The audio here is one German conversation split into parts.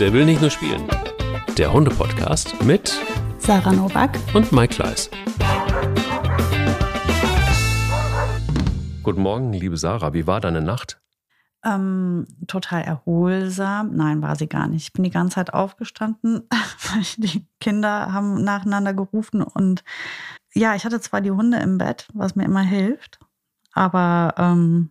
Der will nicht nur spielen. Der Hunde-Podcast mit Sarah Novak und Mike Kleiss. Guten Morgen, liebe Sarah. Wie war deine Nacht? Ähm, total erholsam. Nein, war sie gar nicht. Ich bin die ganze Zeit aufgestanden. die Kinder haben nacheinander gerufen und ja, ich hatte zwar die Hunde im Bett, was mir immer hilft, aber ähm,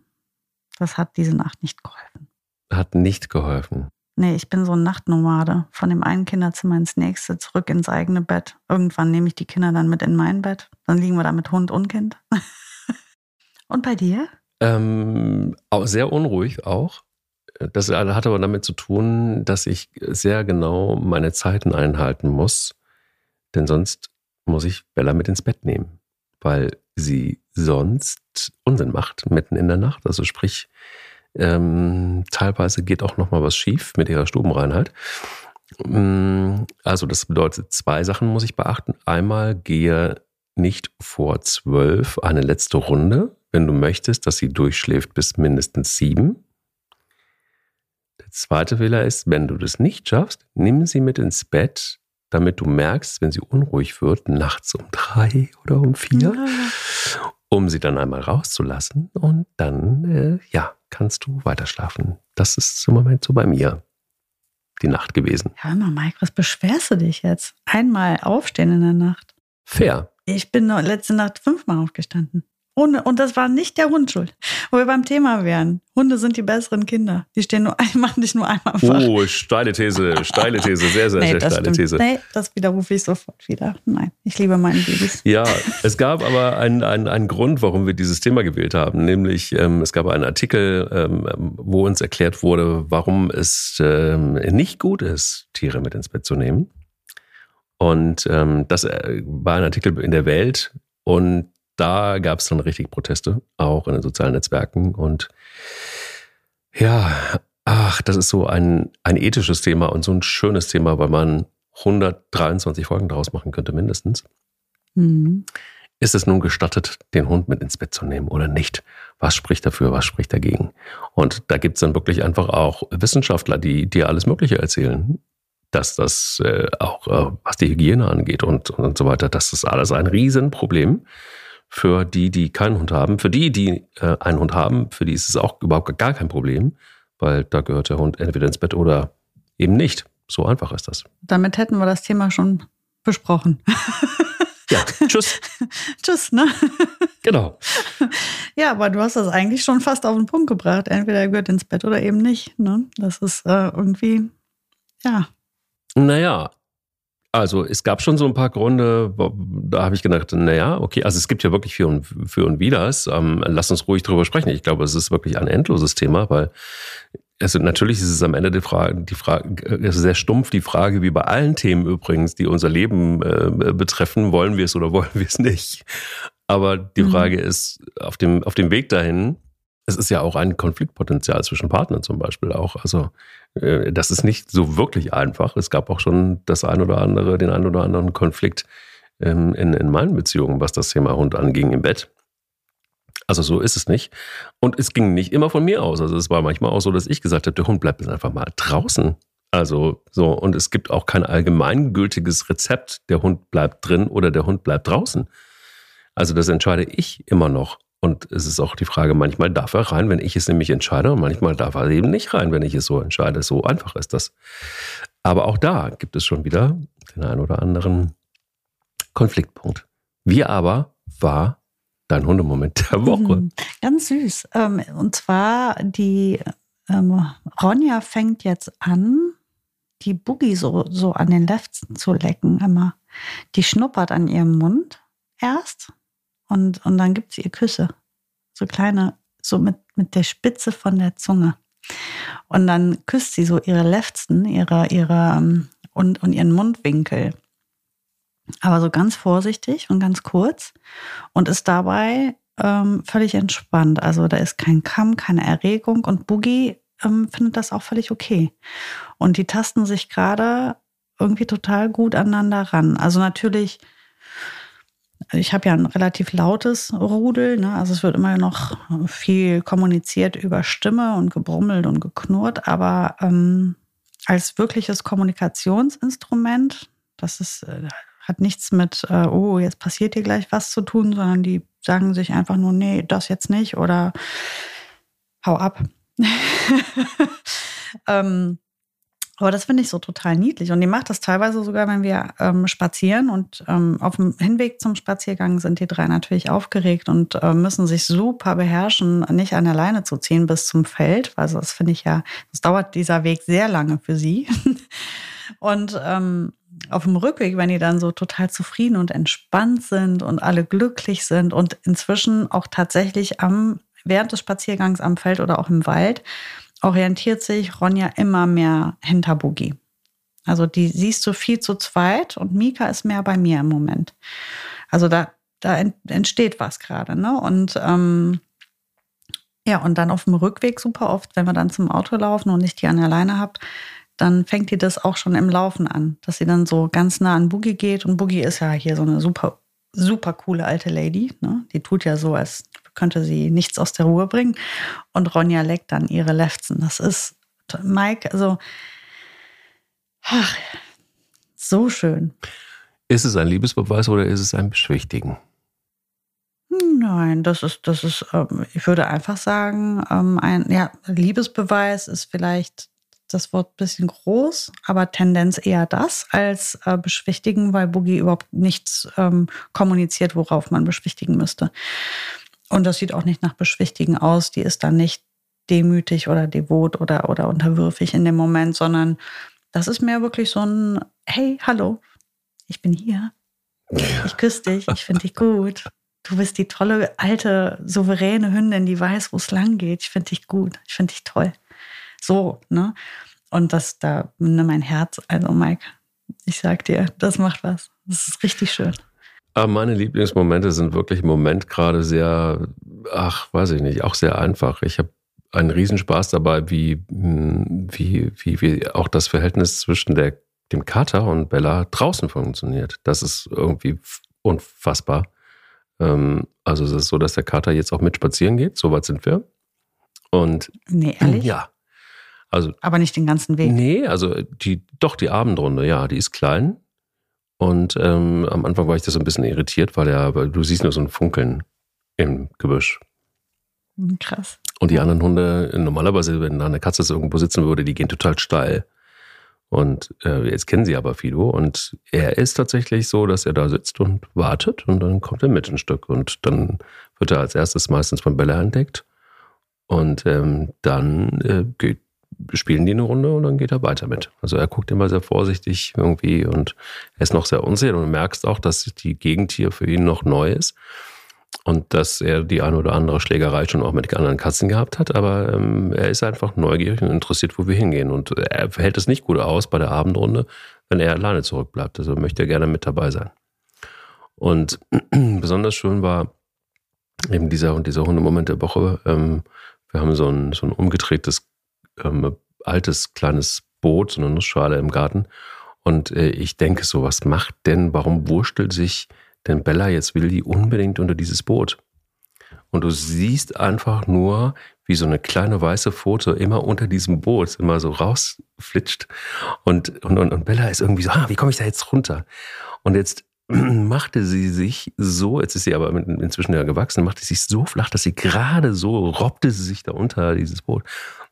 das hat diese Nacht nicht geholfen. Hat nicht geholfen. Nee, ich bin so ein Nachtnomade. Von dem einen Kinderzimmer ins nächste, zurück ins eigene Bett. Irgendwann nehme ich die Kinder dann mit in mein Bett. Dann liegen wir da mit Hund und Kind. und bei dir? Ähm, sehr unruhig auch. Das hat aber damit zu tun, dass ich sehr genau meine Zeiten einhalten muss. Denn sonst muss ich Bella mit ins Bett nehmen, weil sie sonst Unsinn macht mitten in der Nacht. Also sprich, ähm, teilweise geht auch noch mal was schief mit ihrer Stubenreinheit. Mm, also das bedeutet, zwei Sachen muss ich beachten. Einmal gehe nicht vor zwölf eine letzte Runde, wenn du möchtest, dass sie durchschläft bis mindestens sieben. Der zweite Fehler ist, wenn du das nicht schaffst, nimm sie mit ins Bett, damit du merkst, wenn sie unruhig wird, nachts um drei oder um vier, ja. um sie dann einmal rauszulassen und dann, äh, ja, kannst du weiter schlafen. Das ist im Moment so bei mir die Nacht gewesen. Ja, mal, Mike, was beschwerst du dich jetzt? Einmal aufstehen in der Nacht. Fair. Ich bin letzte Nacht fünfmal aufgestanden. Ohne, und das war nicht der Hund schuld. Wo wir beim Thema wären. Hunde sind die besseren Kinder. Die stehen nur, machen dich nur einmal wach. Oh, steile These, steile These, sehr, sehr, nee, sehr steile stimmt. These. Nee, das widerrufe ich sofort wieder. Nein, ich liebe meine Babys. Ja, es gab aber einen, einen, einen Grund, warum wir dieses Thema gewählt haben. Nämlich, ähm, es gab einen Artikel, ähm, wo uns erklärt wurde, warum es ähm, nicht gut ist, Tiere mit ins Bett zu nehmen. Und ähm, das äh, war ein Artikel in der Welt und da gab es dann richtig Proteste, auch in den sozialen Netzwerken. Und ja, ach, das ist so ein, ein ethisches Thema und so ein schönes Thema, weil man 123 Folgen daraus machen könnte, mindestens. Mhm. Ist es nun gestattet, den Hund mit ins Bett zu nehmen oder nicht? Was spricht dafür, was spricht dagegen? Und da gibt es dann wirklich einfach auch Wissenschaftler, die dir alles Mögliche erzählen dass das äh, auch, äh, was die Hygiene angeht und, und so weiter, das ist alles ein Riesenproblem für die, die keinen Hund haben. Für die, die äh, einen Hund haben, für die ist es auch überhaupt gar kein Problem, weil da gehört der Hund entweder ins Bett oder eben nicht. So einfach ist das. Damit hätten wir das Thema schon besprochen. Ja, tschüss. tschüss, ne? Genau. Ja, aber du hast das eigentlich schon fast auf den Punkt gebracht. Entweder er gehört ins Bett oder eben nicht. Ne? Das ist äh, irgendwie, ja. Naja, also es gab schon so ein paar Gründe, da habe ich gedacht, naja, okay, also es gibt ja wirklich für und, für und Widers. Ähm, lass uns ruhig drüber sprechen. Ich glaube, es ist wirklich ein endloses Thema, weil also natürlich ist es am Ende die Frage, die Frage, es ist sehr stumpf die Frage, wie bei allen Themen übrigens, die unser Leben äh, betreffen, wollen wir es oder wollen wir es nicht. Aber die mhm. Frage ist, auf dem, auf dem Weg dahin, es ist ja auch ein Konfliktpotenzial zwischen Partnern zum Beispiel auch. Also äh, das ist nicht so wirklich einfach. Es gab auch schon das ein oder andere, den einen oder anderen Konflikt ähm, in, in meinen Beziehungen, was das Thema Hund anging im Bett. Also so ist es nicht. Und es ging nicht immer von mir aus. Also es war manchmal auch so, dass ich gesagt habe, der Hund bleibt jetzt einfach mal draußen. Also so, und es gibt auch kein allgemeingültiges Rezept, der Hund bleibt drin oder der Hund bleibt draußen. Also das entscheide ich immer noch. Und es ist auch die Frage, manchmal darf er rein, wenn ich es nämlich entscheide, und manchmal darf er eben nicht rein, wenn ich es so entscheide. So einfach ist das. Aber auch da gibt es schon wieder den einen oder anderen Konfliktpunkt. Wie aber war dein Hundemoment der Woche? Mhm, ganz süß. Ähm, und zwar die ähm, Ronja fängt jetzt an, die Boogie so, so an den Lefzen zu lecken immer. Die schnuppert an ihrem Mund erst und, und dann gibt sie ihr Küsse. So kleine, so mit, mit der Spitze von der Zunge. Und dann küsst sie so ihre Lefzen, ihre, ihre, ähm, und, und ihren Mundwinkel. Aber so ganz vorsichtig und ganz kurz und ist dabei ähm, völlig entspannt. Also da ist kein Kamm, keine Erregung und Boogie ähm, findet das auch völlig okay. Und die tasten sich gerade irgendwie total gut aneinander ran. Also natürlich ich habe ja ein relativ lautes Rudel, ne? also es wird immer noch viel kommuniziert über Stimme und gebrummelt und geknurrt, aber ähm, als wirkliches Kommunikationsinstrument. Das ist, äh, hat nichts mit, äh, oh, jetzt passiert dir gleich was zu tun, sondern die sagen sich einfach nur, nee, das jetzt nicht oder hau ab. ähm, aber das finde ich so total niedlich. Und die macht das teilweise sogar, wenn wir ähm, spazieren. Und ähm, auf dem Hinweg zum Spaziergang sind die drei natürlich aufgeregt und äh, müssen sich super beherrschen, nicht an der Leine zu ziehen bis zum Feld. Also das finde ich ja, das dauert dieser Weg sehr lange für sie. und ähm, auf dem Rückweg, wenn die dann so total zufrieden und entspannt sind und alle glücklich sind und inzwischen auch tatsächlich am, während des Spaziergangs am Feld oder auch im Wald, orientiert sich Ronja immer mehr hinter Boogie. Also die siehst du viel zu zweit und Mika ist mehr bei mir im Moment. Also da, da entsteht was gerade, ne? Und ähm, ja, und dann auf dem Rückweg super oft, wenn wir dann zum Auto laufen und ich die an der Leine habe, dann fängt die das auch schon im Laufen an, dass sie dann so ganz nah an Boogie geht. Und Boogie ist ja hier so eine super, super coole alte Lady. Ne? Die tut ja so, als könnte sie nichts aus der Ruhe bringen. Und Ronja leckt dann ihre Lefzen. Das ist, Mike, also, ach, so schön. Ist es ein Liebesbeweis oder ist es ein Beschwichtigen? Nein, das ist, das ist, ähm, ich würde einfach sagen, ähm, ein ja, Liebesbeweis ist vielleicht das Wort ein bisschen groß, aber Tendenz eher das als äh, beschwichtigen, weil Boogie überhaupt nichts ähm, kommuniziert, worauf man beschwichtigen müsste. Und das sieht auch nicht nach beschwichtigen aus. Die ist dann nicht demütig oder devot oder, oder unterwürfig in dem Moment, sondern das ist mehr wirklich so ein, hey, hallo, ich bin hier. Ich küsse dich, ich finde dich gut. Du bist die tolle, alte, souveräne Hündin, die weiß, wo es lang geht. Ich finde dich gut, ich finde dich toll. So, ne? Und das da, ne, mein Herz, also Mike, ich sag dir, das macht was. Das ist richtig schön. Aber meine Lieblingsmomente sind wirklich im Moment gerade sehr, ach, weiß ich nicht, auch sehr einfach. Ich habe einen Riesenspaß dabei, wie, hm, wie, wie, wie auch das Verhältnis zwischen der, dem Kater und Bella draußen funktioniert. Das ist irgendwie unfassbar. Ähm, also es ist so, dass der Kater jetzt auch mit spazieren geht. So weit sind wir. Und nee, ehrlich? Ja. Also, Aber nicht den ganzen Weg. Nee, also die, doch die Abendrunde, ja, die ist klein. Und ähm, am Anfang war ich da so ein bisschen irritiert, weil, er, weil du siehst nur so ein Funkeln im Gebüsch. Hm, krass. Und die anderen Hunde, normalerweise, wenn da eine Katze irgendwo sitzen würde, die gehen total steil. Und äh, jetzt kennen sie aber Fido und er ist tatsächlich so, dass er da sitzt und wartet und dann kommt er mit ein Stück und dann wird er als erstes meistens von Bella entdeckt und ähm, dann äh, geht spielen die eine Runde und dann geht er weiter mit. Also er guckt immer sehr vorsichtig irgendwie und er ist noch sehr unsicher und du merkst auch, dass die Gegend hier für ihn noch neu ist und dass er die eine oder andere Schlägerei schon auch mit anderen Katzen gehabt hat, aber ähm, er ist einfach neugierig und interessiert, wo wir hingehen und er hält es nicht gut aus bei der Abendrunde, wenn er alleine zurückbleibt. Also möchte er gerne mit dabei sein. Und besonders schön war eben dieser, dieser Hundemoment der Woche. Ähm, wir haben so ein, so ein umgedrehtes ähm, altes kleines Boot, so eine Nussschale im Garten. Und äh, ich denke so, was macht denn, warum wurstelt sich denn Bella jetzt will die unbedingt unter dieses Boot? Und du siehst einfach nur, wie so eine kleine weiße Foto immer unter diesem Boot immer so rausflitscht. Und, und, und, und Bella ist irgendwie so, ah, wie komme ich da jetzt runter? Und jetzt machte sie sich so, jetzt ist sie aber inzwischen ja gewachsen, machte sie sich so flach, dass sie gerade so robbte sie sich da unter dieses Boot.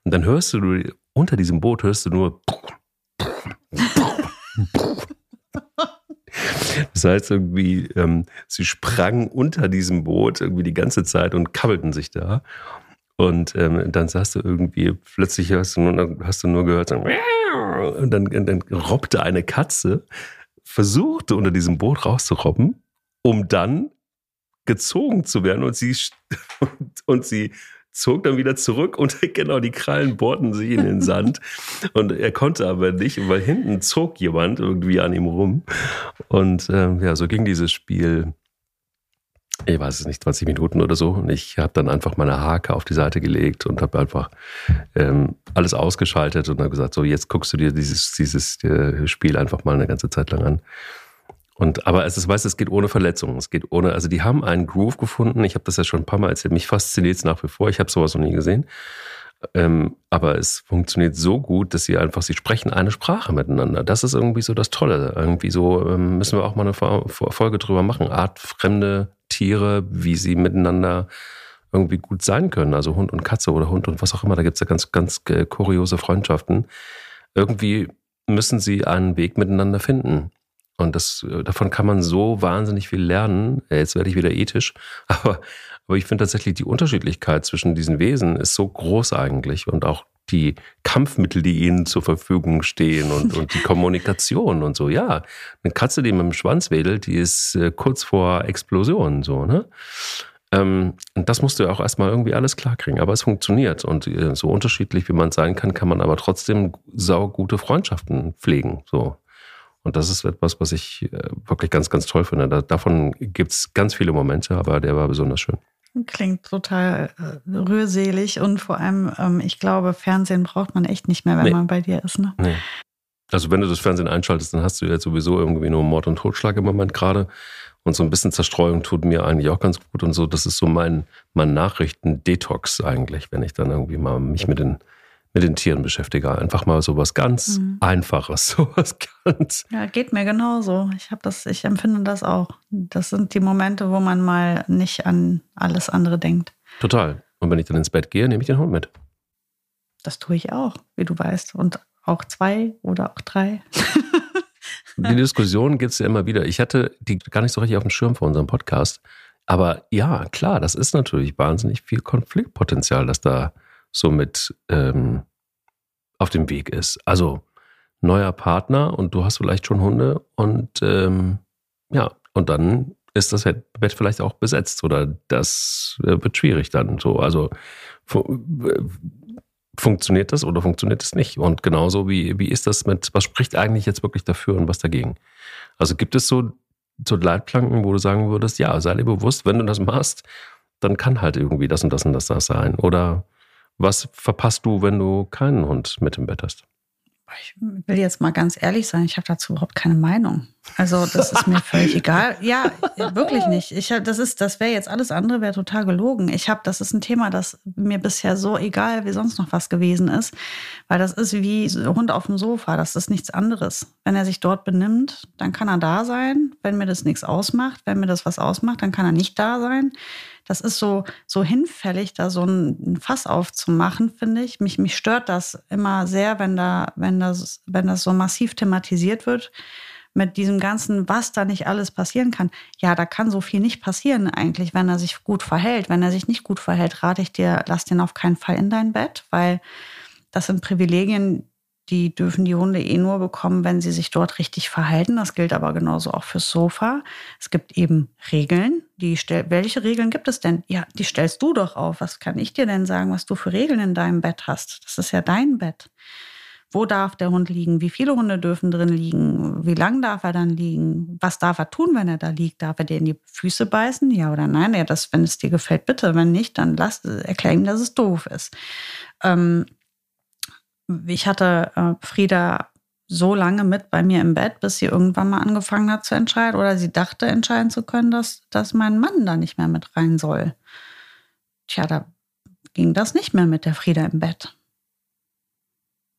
Und dann hörst du unter diesem Boot hörst du nur. Das heißt irgendwie, ähm, sie sprangen unter diesem Boot irgendwie die ganze Zeit und kabbelten sich da. Und ähm, dann sagst du irgendwie, plötzlich hast du nur, hast du nur gehört, so, und dann, dann robbte eine Katze, versuchte unter diesem Boot rauszurobben, um dann gezogen zu werden und sie, und sie zog dann wieder zurück und genau die Krallen bohrten sich in den Sand. und er konnte aber nicht, weil hinten zog jemand irgendwie an ihm rum. Und ähm, ja, so ging dieses Spiel. Ich weiß es nicht, 20 Minuten oder so. Und ich habe dann einfach meine Hake auf die Seite gelegt und habe einfach ähm, alles ausgeschaltet und habe gesagt, so jetzt guckst du dir dieses, dieses äh, Spiel einfach mal eine ganze Zeit lang an. Und aber es ist, weißt, es geht ohne Verletzungen. Es geht ohne, also die haben einen Groove gefunden. Ich habe das ja schon ein paar Mal erzählt. Mich fasziniert es nach wie vor. Ich habe sowas noch nie gesehen. Ähm, aber es funktioniert so gut, dass sie einfach, sie sprechen eine Sprache miteinander. Das ist irgendwie so das Tolle. Irgendwie so ähm, müssen wir auch mal eine Folge drüber machen. Artfremde Tiere, wie sie miteinander irgendwie gut sein können. Also Hund und Katze oder Hund und was auch immer. Da gibt es ja ganz, ganz äh, kuriose Freundschaften. Irgendwie müssen sie einen Weg miteinander finden. Und das, äh, davon kann man so wahnsinnig viel lernen. Jetzt werde ich wieder ethisch, aber aber ich finde tatsächlich die Unterschiedlichkeit zwischen diesen Wesen ist so groß eigentlich und auch die Kampfmittel, die ihnen zur Verfügung stehen und, und die Kommunikation und so. Ja, eine Katze, die mit dem Schwanz wedelt, die ist äh, kurz vor Explosion, so, ne? Ähm, und das musst du ja auch erstmal irgendwie alles klarkriegen. Aber es funktioniert. Und äh, so unterschiedlich wie man sein kann, kann man aber trotzdem saugute Freundschaften pflegen, so. Und das ist etwas, was ich äh, wirklich ganz, ganz toll finde. davon gibt es ganz viele Momente, aber der war besonders schön. Klingt total äh, rührselig und vor allem, ähm, ich glaube, Fernsehen braucht man echt nicht mehr, wenn nee. man bei dir ist. Ne? Nee. Also wenn du das Fernsehen einschaltest, dann hast du jetzt sowieso irgendwie nur Mord und Totschlag im Moment gerade. Und so ein bisschen Zerstreuung tut mir eigentlich auch ganz gut und so. Das ist so mein, mein Nachrichten-Detox eigentlich, wenn ich dann irgendwie mal mich mit den mit den Tieren beschäftige. Einfach mal so was ganz mhm. Einfaches, sowas ganz. Ja, geht mir genauso. Ich habe das, ich empfinde das auch. Das sind die Momente, wo man mal nicht an alles andere denkt. Total. Und wenn ich dann ins Bett gehe, nehme ich den Hund mit. Das tue ich auch, wie du weißt. Und auch zwei oder auch drei. die Diskussion gibt es ja immer wieder. Ich hatte die gar nicht so richtig auf dem Schirm vor unserem Podcast. Aber ja, klar, das ist natürlich wahnsinnig viel Konfliktpotenzial, das da somit ähm, auf dem Weg ist. Also neuer Partner und du hast vielleicht schon Hunde und ähm, ja, und dann ist das Bett vielleicht auch besetzt oder das äh, wird schwierig dann so. Also fu funktioniert das oder funktioniert es nicht? Und genauso wie, wie ist das mit, was spricht eigentlich jetzt wirklich dafür und was dagegen? Also gibt es so, so Leitplanken, wo du sagen würdest, ja, sei dir bewusst, wenn du das machst, dann kann halt irgendwie das und das und das, das sein. Oder was verpasst du, wenn du keinen Hund mit im Bett hast? Ich will jetzt mal ganz ehrlich sein, ich habe dazu überhaupt keine Meinung. Also das ist mir völlig egal. Ja, wirklich nicht. Ich hab, das das wäre jetzt alles andere, wäre total gelogen. Ich habe, das ist ein Thema, das mir bisher so egal wie sonst noch was gewesen ist, weil das ist wie Hund auf dem Sofa. Das ist nichts anderes. Wenn er sich dort benimmt, dann kann er da sein. Wenn mir das nichts ausmacht, wenn mir das was ausmacht, dann kann er nicht da sein das ist so, so hinfällig, da so ein Fass aufzumachen, finde ich. Mich, mich stört das immer sehr, wenn da, wenn das, wenn das so massiv thematisiert wird mit diesem ganzen, was da nicht alles passieren kann. Ja, da kann so viel nicht passieren eigentlich, wenn er sich gut verhält. Wenn er sich nicht gut verhält, rate ich dir, lass den auf keinen Fall in dein Bett, weil das sind Privilegien, die dürfen die Hunde eh nur bekommen, wenn sie sich dort richtig verhalten. Das gilt aber genauso auch fürs Sofa. Es gibt eben Regeln. Die stell Welche Regeln gibt es denn? Ja, die stellst du doch auf. Was kann ich dir denn sagen, was du für Regeln in deinem Bett hast? Das ist ja dein Bett. Wo darf der Hund liegen? Wie viele Hunde dürfen drin liegen? Wie lang darf er dann liegen? Was darf er tun, wenn er da liegt? Darf er dir in die Füße beißen? Ja oder nein? Ja, das, wenn es dir gefällt, bitte. Wenn nicht, dann lass, erklär ihm, dass es doof ist. Ähm, ich hatte äh, Frieda so lange mit bei mir im Bett, bis sie irgendwann mal angefangen hat zu entscheiden oder sie dachte entscheiden zu können, dass, dass mein Mann da nicht mehr mit rein soll. Tja, da ging das nicht mehr mit der Frieda im Bett.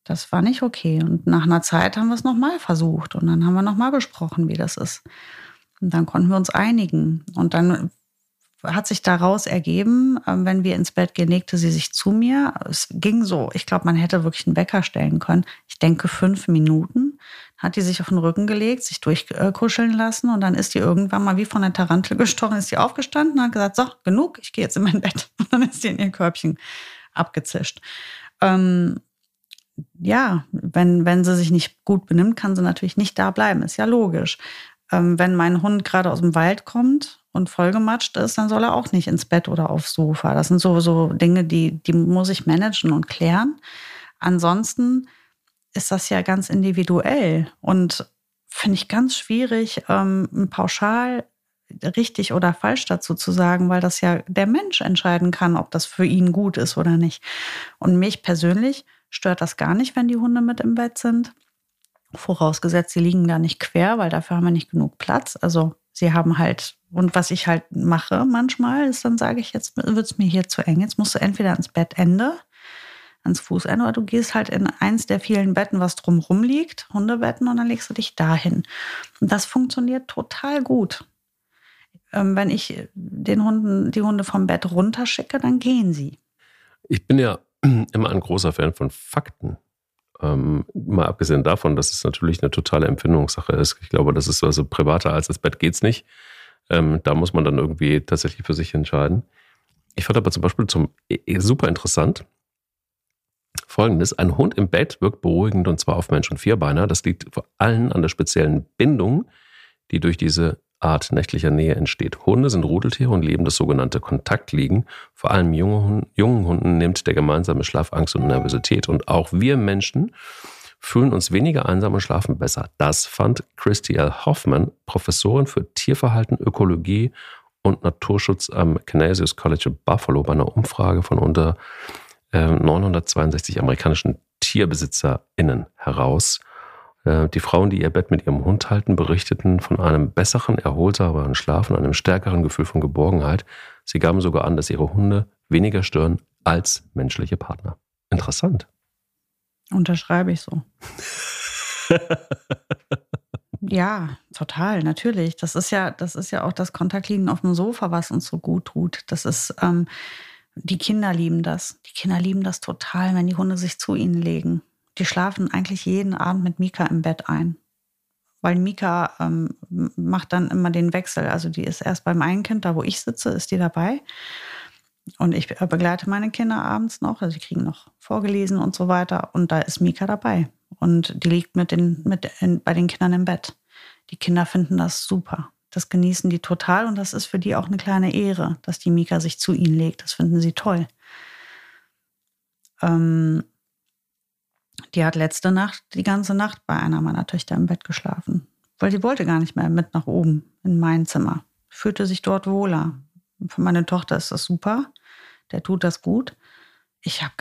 Das war nicht okay. Und nach einer Zeit haben wir es nochmal versucht und dann haben wir nochmal besprochen, wie das ist. Und dann konnten wir uns einigen. Und dann hat sich daraus ergeben, ähm, wenn wir ins Bett gehen, legte sie sich zu mir. Es ging so. Ich glaube, man hätte wirklich einen Wecker stellen können. Ich denke fünf Minuten. Hat die sich auf den Rücken gelegt, sich durchkuscheln lassen und dann ist die irgendwann mal wie von der Tarantel gestochen, ist sie aufgestanden und hat gesagt, so, genug, ich gehe jetzt in mein Bett. Und dann ist sie in ihr Körbchen abgezischt. Ähm, ja, wenn, wenn sie sich nicht gut benimmt, kann sie natürlich nicht da bleiben. Ist ja logisch. Ähm, wenn mein Hund gerade aus dem Wald kommt und vollgematscht ist, dann soll er auch nicht ins Bett oder aufs Sofa. Das sind so, so Dinge, die, die muss ich managen und klären. Ansonsten ist das ja ganz individuell und finde ich ganz schwierig, ähm, pauschal richtig oder falsch dazu zu sagen, weil das ja der Mensch entscheiden kann, ob das für ihn gut ist oder nicht. Und mich persönlich stört das gar nicht, wenn die Hunde mit im Bett sind. Vorausgesetzt, sie liegen da nicht quer, weil dafür haben wir nicht genug Platz. Also sie haben halt, und was ich halt mache manchmal, ist dann sage ich, jetzt wird es mir hier zu eng. Jetzt musst du entweder ans Bettende, ans Fußende oder du gehst halt in eins der vielen Betten, was drumrum liegt, Hundebetten, und dann legst du dich dahin. Und das funktioniert total gut. Ähm, wenn ich den Hunden, die Hunde vom Bett runterschicke, dann gehen sie. Ich bin ja immer ein großer Fan von Fakten. Ähm, mal abgesehen davon, dass es natürlich eine totale Empfindungssache ist. Ich glaube, das ist also privater als das Bett geht's nicht. Ähm, da muss man dann irgendwie tatsächlich für sich entscheiden. Ich fand aber zum Beispiel zum e, e, super interessant folgendes: Ein Hund im Bett wirkt beruhigend und zwar auf Mensch und Vierbeiner. Das liegt vor allem an der speziellen Bindung, die durch diese Art nächtlicher Nähe entsteht. Hunde sind Rudeltiere und leben das sogenannte Kontaktliegen. Vor allem junge, jungen Hunden nimmt der gemeinsame Schlaf Angst und Nervosität. Und auch wir Menschen fühlen uns weniger einsam und schlafen besser. Das fand Christy L. Hoffman, Professorin für Tierverhalten, Ökologie und Naturschutz am Canisius College in Buffalo bei einer Umfrage von unter äh, 962 amerikanischen TierbesitzerInnen heraus. Äh, die Frauen, die ihr Bett mit ihrem Hund halten, berichteten von einem besseren, erholsameren Schlaf und einem stärkeren Gefühl von Geborgenheit. Sie gaben sogar an, dass ihre Hunde weniger stören als menschliche Partner. Interessant. Unterschreibe ich so. ja, total, natürlich. Das ist ja, das ist ja auch das Kontaktliegen auf dem Sofa, was uns so gut tut. Das ist, ähm, die Kinder lieben das. Die Kinder lieben das total, wenn die Hunde sich zu ihnen legen die schlafen eigentlich jeden Abend mit Mika im Bett ein. Weil Mika ähm, macht dann immer den Wechsel. Also die ist erst beim einen Kind, da wo ich sitze, ist die dabei. Und ich begleite meine Kinder abends noch, also sie kriegen noch vorgelesen und so weiter. Und da ist Mika dabei. Und die liegt mit den, mit in, bei den Kindern im Bett. Die Kinder finden das super. Das genießen die total und das ist für die auch eine kleine Ehre, dass die Mika sich zu ihnen legt. Das finden sie toll. Ähm, die hat letzte Nacht die ganze Nacht bei einer meiner Töchter im Bett geschlafen, weil sie wollte gar nicht mehr mit nach oben in mein Zimmer. Fühlte sich dort wohler. Für meine Tochter ist das super. Der tut das gut. Ich habe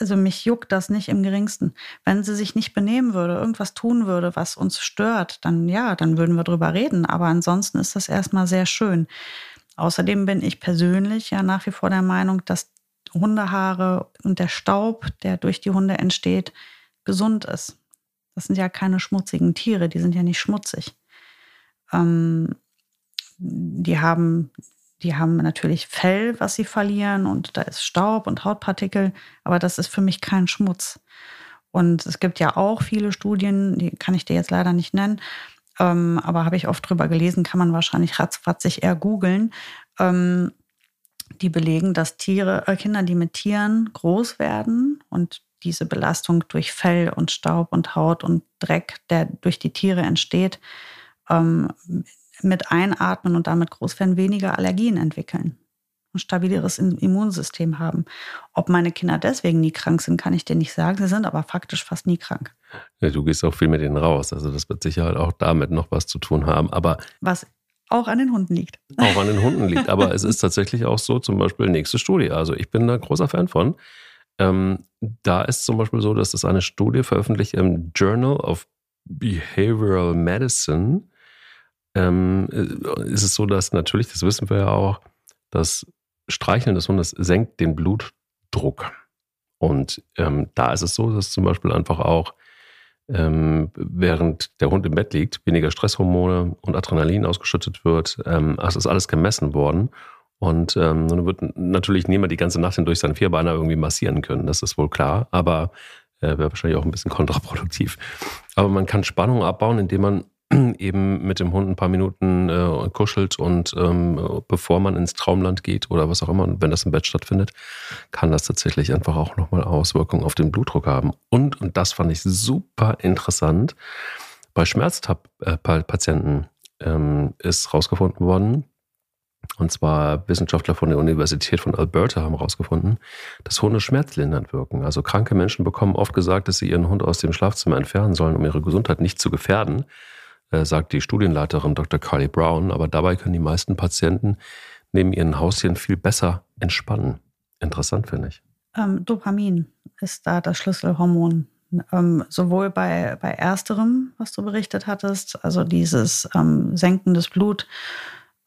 also mich juckt das nicht im geringsten. Wenn sie sich nicht benehmen würde, irgendwas tun würde, was uns stört, dann ja, dann würden wir drüber reden. Aber ansonsten ist das erstmal sehr schön. Außerdem bin ich persönlich ja nach wie vor der Meinung, dass Hundehaare und der Staub, der durch die Hunde entsteht, gesund ist. Das sind ja keine schmutzigen Tiere, die sind ja nicht schmutzig. Ähm, die haben, die haben natürlich Fell, was sie verlieren und da ist Staub und Hautpartikel, aber das ist für mich kein Schmutz. Und es gibt ja auch viele Studien, die kann ich dir jetzt leider nicht nennen, ähm, aber habe ich oft drüber gelesen, kann man wahrscheinlich ratzfatzig eher googeln, ähm, die belegen, dass Tiere, äh, Kinder, die mit Tieren groß werden und diese Belastung durch Fell und Staub und Haut und Dreck, der durch die Tiere entsteht, ähm, mit einatmen und damit groß werden, weniger Allergien entwickeln. Ein stabileres Immunsystem haben. Ob meine Kinder deswegen nie krank sind, kann ich dir nicht sagen. Sie sind aber faktisch fast nie krank. Ja, du gehst auch viel mit denen raus. Also das wird sicher auch damit noch was zu tun haben. Aber was auch an den Hunden liegt. Auch an den Hunden liegt. Aber es ist tatsächlich auch so, zum Beispiel nächste Studie. Also ich bin da großer Fan von. Ähm, da ist zum Beispiel so, dass es eine Studie veröffentlicht im Journal of Behavioral Medicine. Ähm, äh, ist es so, dass natürlich, das wissen wir ja auch, das Streicheln des Hundes senkt den Blutdruck. Und ähm, da ist es so, dass zum Beispiel einfach auch ähm, während der Hund im Bett liegt, weniger Stresshormone und Adrenalin ausgeschüttet wird. Ähm, das ist alles gemessen worden. Und ähm, nun wird natürlich niemand die ganze Nacht hindurch seinen Vierbeiner irgendwie massieren können, das ist wohl klar, aber äh, wäre wahrscheinlich auch ein bisschen kontraproduktiv. Aber man kann Spannung abbauen, indem man eben mit dem Hund ein paar Minuten äh, kuschelt und ähm, bevor man ins Traumland geht oder was auch immer, und wenn das im Bett stattfindet, kann das tatsächlich einfach auch nochmal Auswirkungen auf den Blutdruck haben. Und, und das fand ich super interessant, bei Schmerzpatienten ähm, ist rausgefunden worden, und zwar Wissenschaftler von der Universität von Alberta haben herausgefunden, dass Hunde schmerzlindernd wirken. Also kranke Menschen bekommen oft gesagt, dass sie ihren Hund aus dem Schlafzimmer entfernen sollen, um ihre Gesundheit nicht zu gefährden, äh, sagt die Studienleiterin Dr. Carly Brown. Aber dabei können die meisten Patienten neben ihren Haustieren viel besser entspannen. Interessant finde ich. Ähm, Dopamin ist da das Schlüsselhormon. Ähm, sowohl bei, bei ersterem, was du berichtet hattest, also dieses ähm, Senken des Blut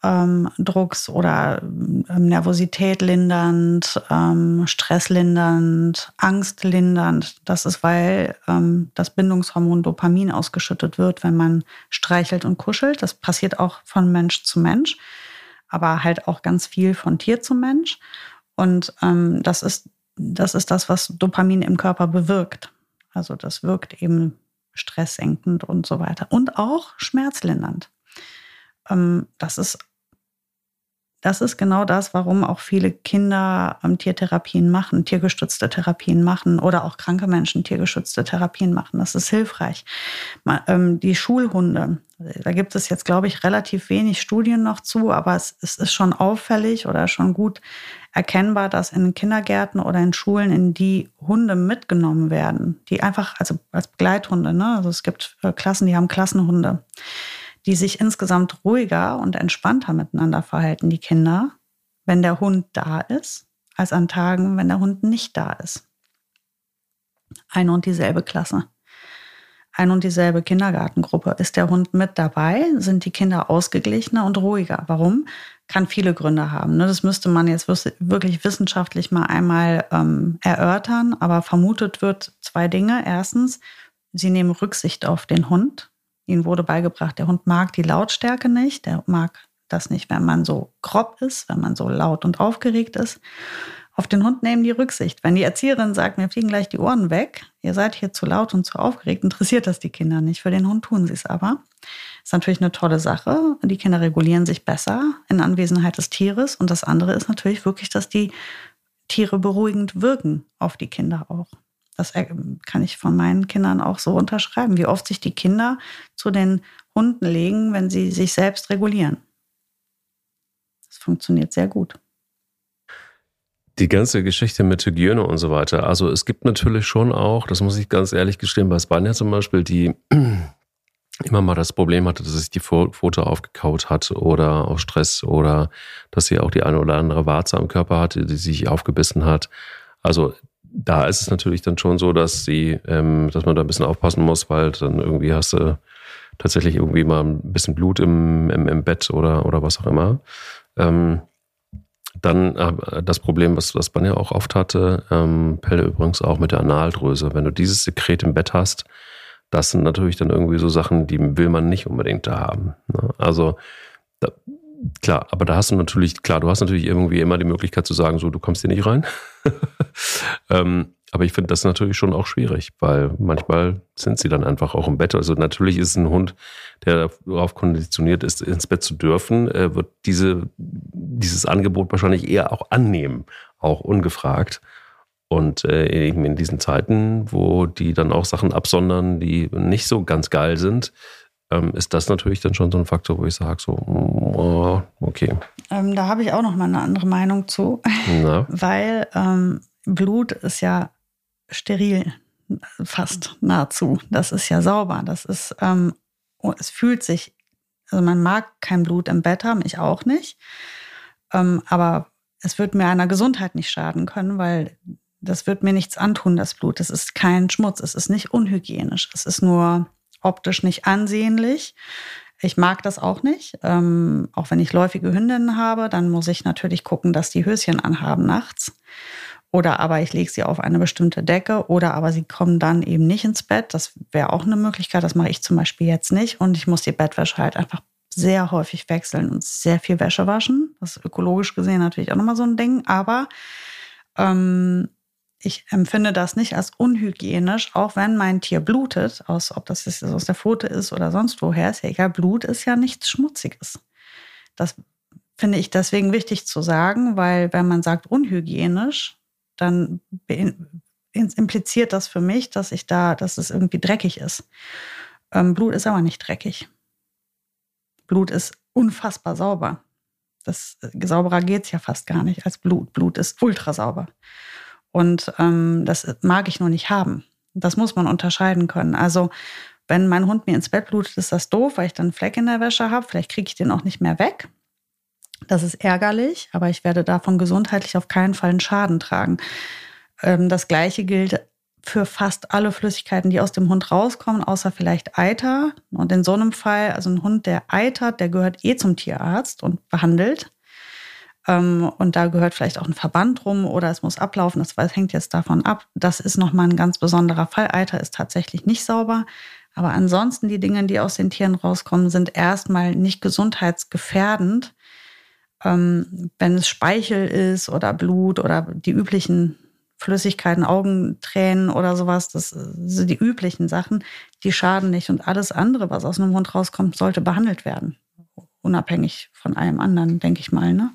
ähm, Drucks oder ähm, Nervosität lindernd, ähm, Stress lindernd, Angst lindernd. Das ist, weil ähm, das Bindungshormon Dopamin ausgeschüttet wird, wenn man streichelt und kuschelt. Das passiert auch von Mensch zu Mensch, aber halt auch ganz viel von Tier zu Mensch. Und ähm, das ist das ist das, was Dopamin im Körper bewirkt. Also das wirkt eben stresssenkend und so weiter. Und auch schmerzlindernd. Ähm, das ist das ist genau das, warum auch viele Kinder Tiertherapien machen, tiergestützte Therapien machen oder auch kranke Menschen tiergestützte Therapien machen. Das ist hilfreich. Ähm, die Schulhunde, da gibt es jetzt, glaube ich, relativ wenig Studien noch zu, aber es, es ist schon auffällig oder schon gut erkennbar, dass in Kindergärten oder in Schulen, in die Hunde mitgenommen werden, die einfach, also als Begleithunde, ne? also es gibt äh, Klassen, die haben Klassenhunde die sich insgesamt ruhiger und entspannter miteinander verhalten, die Kinder, wenn der Hund da ist, als an Tagen, wenn der Hund nicht da ist. Eine und dieselbe Klasse. Eine und dieselbe Kindergartengruppe. Ist der Hund mit dabei, sind die Kinder ausgeglichener und ruhiger. Warum? Kann viele Gründe haben. Ne? Das müsste man jetzt wirklich wissenschaftlich mal einmal ähm, erörtern. Aber vermutet wird zwei Dinge. Erstens, sie nehmen Rücksicht auf den Hund. Ihnen wurde beigebracht, der Hund mag die Lautstärke nicht, der mag das nicht, wenn man so grob ist, wenn man so laut und aufgeregt ist. Auf den Hund nehmen die Rücksicht. Wenn die Erzieherin sagt, mir fliegen gleich die Ohren weg, ihr seid hier zu laut und zu aufgeregt, interessiert das die Kinder nicht. Für den Hund tun sie es aber. Ist natürlich eine tolle Sache. Die Kinder regulieren sich besser in Anwesenheit des Tieres. Und das andere ist natürlich wirklich, dass die Tiere beruhigend wirken auf die Kinder auch. Das kann ich von meinen Kindern auch so unterschreiben, wie oft sich die Kinder zu den Hunden legen, wenn sie sich selbst regulieren. Das funktioniert sehr gut. Die ganze Geschichte mit Hygiene und so weiter. Also es gibt natürlich schon auch, das muss ich ganz ehrlich gestehen, bei Spanja zum Beispiel, die immer mal das Problem hatte, dass sich die Pfote aufgekaut hat oder auch Stress oder dass sie auch die eine oder andere Warze am Körper hatte, die sich aufgebissen hat. Also da ist es natürlich dann schon so, dass sie, ähm, dass man da ein bisschen aufpassen muss, weil dann irgendwie hast du tatsächlich irgendwie mal ein bisschen Blut im, im, im Bett oder, oder was auch immer. Ähm, dann äh, das Problem, was, was man ja auch oft hatte, ähm, Pelle übrigens auch mit der Analdröse. Wenn du dieses Sekret im Bett hast, das sind natürlich dann irgendwie so Sachen, die will man nicht unbedingt da haben. Ne? Also da, klar, aber da hast du natürlich, klar, du hast natürlich irgendwie immer die Möglichkeit zu sagen, so, du kommst hier nicht rein. ähm, aber ich finde das natürlich schon auch schwierig, weil manchmal sind sie dann einfach auch im Bett. Also natürlich ist ein Hund, der darauf konditioniert ist, ins Bett zu dürfen, äh, wird diese, dieses Angebot wahrscheinlich eher auch annehmen, auch ungefragt. Und äh, eben in diesen Zeiten, wo die dann auch Sachen absondern, die nicht so ganz geil sind, ähm, ist das natürlich dann schon so ein Faktor, wo ich sage, so, oh, okay. Ähm, da habe ich auch noch mal eine andere Meinung zu, Na? weil ähm, Blut ist ja steril, fast nahezu. Das ist ja sauber. Das ist, ähm, oh, es fühlt sich, also man mag kein Blut im Bett haben, ich auch nicht. Ähm, aber es wird mir einer Gesundheit nicht schaden können, weil das wird mir nichts antun, das Blut. Es ist kein Schmutz, es ist nicht unhygienisch. Es ist nur optisch nicht ansehnlich. Ich mag das auch nicht. Ähm, auch wenn ich läufige Hündinnen habe, dann muss ich natürlich gucken, dass die Höschen anhaben nachts. Oder aber ich lege sie auf eine bestimmte Decke oder aber sie kommen dann eben nicht ins Bett. Das wäre auch eine Möglichkeit. Das mache ich zum Beispiel jetzt nicht. Und ich muss die Bettwäsche halt einfach sehr häufig wechseln und sehr viel Wäsche waschen. Das ist ökologisch gesehen natürlich auch nochmal so ein Ding. Aber ähm, ich empfinde das nicht als unhygienisch, auch wenn mein Tier blutet, aus, ob das jetzt aus der Pfote ist oder sonst woher, ist ja egal. Blut ist ja nichts Schmutziges. Das finde ich deswegen wichtig zu sagen, weil wenn man sagt unhygienisch, dann impliziert das für mich, dass ich da, dass es irgendwie dreckig ist. Ähm, Blut ist aber nicht dreckig. Blut ist unfassbar sauber. Das äh, sauberer geht es ja fast gar nicht als Blut. Blut ist ultra sauber. Und ähm, das mag ich nur nicht haben. Das muss man unterscheiden können. Also wenn mein Hund mir ins Bett blutet, ist das doof, weil ich dann einen Fleck in der Wäsche habe. Vielleicht kriege ich den auch nicht mehr weg. Das ist ärgerlich, aber ich werde davon gesundheitlich auf keinen Fall einen Schaden tragen. Ähm, das Gleiche gilt für fast alle Flüssigkeiten, die aus dem Hund rauskommen, außer vielleicht Eiter. Und in so einem Fall, also ein Hund, der eitert, der gehört eh zum Tierarzt und behandelt. Ähm, und da gehört vielleicht auch ein Verband rum oder es muss ablaufen. Das hängt jetzt davon ab. Das ist nochmal ein ganz besonderer Fall. Eiter ist tatsächlich nicht sauber. Aber ansonsten die Dinge, die aus den Tieren rauskommen, sind erstmal nicht gesundheitsgefährdend. Ähm, wenn es Speichel ist oder Blut oder die üblichen Flüssigkeiten, Augentränen oder sowas, das sind die üblichen Sachen, die schaden nicht. Und alles andere, was aus einem Hund rauskommt, sollte behandelt werden. Unabhängig von allem anderen, denke ich mal. Ne?